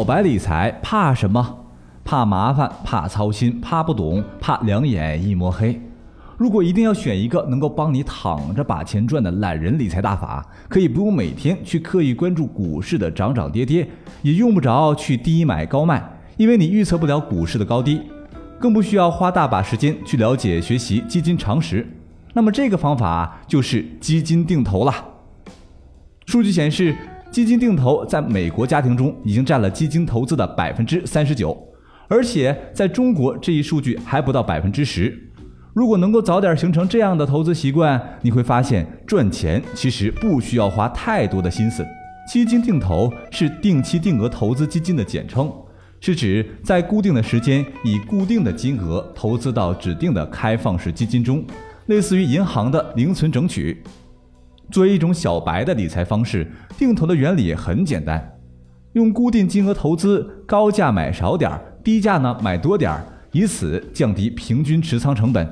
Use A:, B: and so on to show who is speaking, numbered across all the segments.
A: 小白理财怕什么？怕麻烦，怕操心，怕不懂，怕两眼一抹黑。如果一定要选一个能够帮你躺着把钱赚的懒人理财大法，可以不用每天去刻意关注股市的涨涨跌跌，也用不着去低买高卖，因为你预测不了股市的高低，更不需要花大把时间去了解学习基金常识。那么这个方法就是基金定投了。数据显示，基金定投在美国家庭中已经占了基金投资的百分之三十九，而且在中国这一数据还不到百分之十。如果能够早点形成这样的投资习惯，你会发现赚钱其实不需要花太多的心思。基金定投是定期定额投资基金的简称，是指在固定的时间以固定的金额投资到指定的开放式基金中，类似于银行的零存整取。作为一种小白的理财方式，定投的原理很简单，用固定金额投资，高价买少点儿，低价呢买多点儿，以此降低平均持仓成本。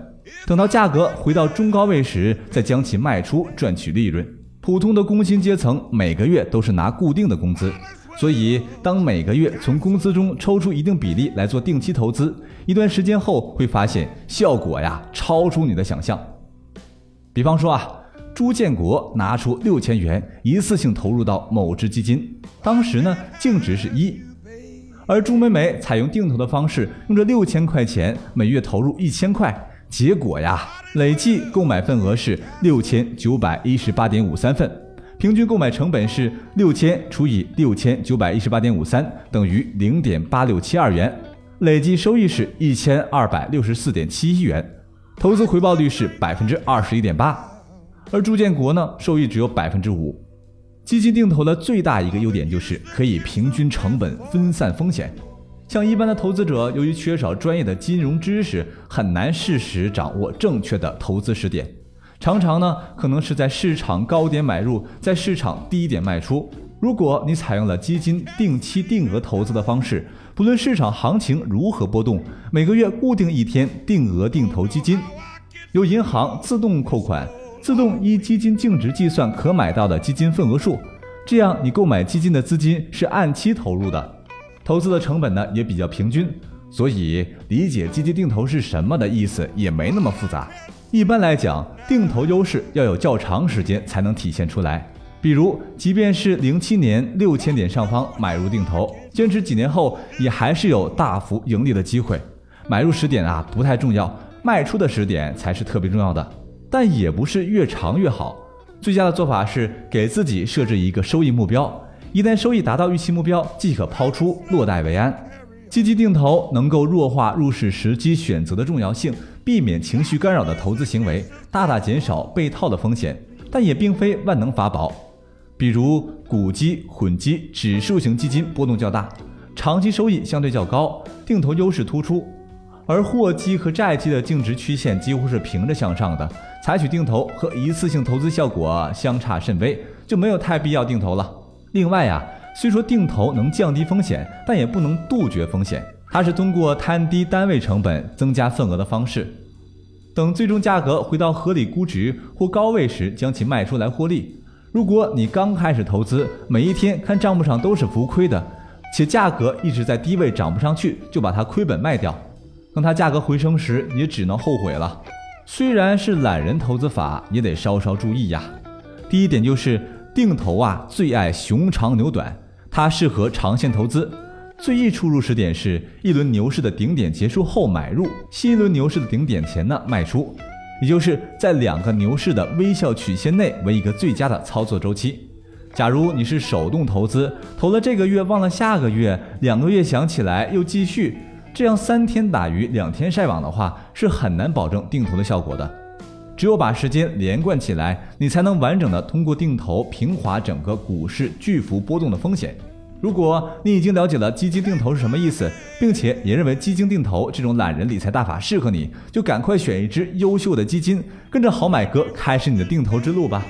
A: 等到价格回到中高位时，再将其卖出赚取利润。普通的工薪阶层每个月都是拿固定的工资，所以当每个月从工资中抽出一定比例来做定期投资，一段时间后会发现效果呀超出你的想象。比方说啊，朱建国拿出六千元一次性投入到某只基金，当时呢净值是一，而朱美美采用定投的方式，用这六千块钱每月投入一千块。结果呀，累计购买份额是六千九百一十八点五三份，平均购买成本是六千除以六千九百一十八点五三等于零点八六七二元，累计收益是一千二百六十四点七一元，投资回报率是百分之二十一点八，而朱建国呢，收益只有百分之五。基金定投的最大一个优点就是可以平均成本、分散风险。像一般的投资者，由于缺少专业的金融知识，很难适时掌握正确的投资时点，常常呢可能是在市场高点买入，在市场低点卖出。如果你采用了基金定期定额投资的方式，不论市场行情如何波动，每个月固定一天定额定投基金，由银行自动扣款，自动依基金净值计算可买到的基金份额数，这样你购买基金的资金是按期投入的。投资的成本呢也比较平均，所以理解基金定投是什么的意思也没那么复杂。一般来讲，定投优势要有较长时间才能体现出来。比如，即便是零七年六千点上方买入定投，坚持几年后也还是有大幅盈利的机会。买入时点啊不太重要，卖出的时点才是特别重要的。但也不是越长越好，最佳的做法是给自己设置一个收益目标。一旦收益达到预期目标，即可抛出，落袋为安。积极定投能够弱化入市时机选择的重要性，避免情绪干扰的投资行为，大大减少被套的风险。但也并非万能法宝，比如股基、混基、指数型基金波动较大，长期收益相对较高，定投优势突出；而货基和债基的净值曲线几乎是平着向上的，采取定投和一次性投资效果相差甚微，就没有太必要定投了。另外呀，虽说定投能降低风险，但也不能杜绝风险。它是通过摊低单位成本、增加份额的方式，等最终价格回到合理估值或高位时，将其卖出来获利。如果你刚开始投资，每一天看账目上都是浮亏的，且价格一直在低位涨不上去，就把它亏本卖掉。当它价格回升时，也只能后悔了。虽然是懒人投资法，也得稍稍注意呀。第一点就是。定投啊，最爱熊长牛短，它适合长线投资。最易出入时点是一轮牛市的顶点结束后买入，新一轮牛市的顶点前呢卖出，也就是在两个牛市的微笑曲线内为一个最佳的操作周期。假如你是手动投资，投了这个月忘了下个月，两个月想起来又继续，这样三天打鱼两天晒网的话，是很难保证定投的效果的。只有把时间连贯起来，你才能完整的通过定投平滑整个股市巨幅波动的风险。如果你已经了解了基金定投是什么意思，并且也认为基金定投这种懒人理财大法适合你，就赶快选一支优秀的基金，跟着好买哥开始你的定投之路吧。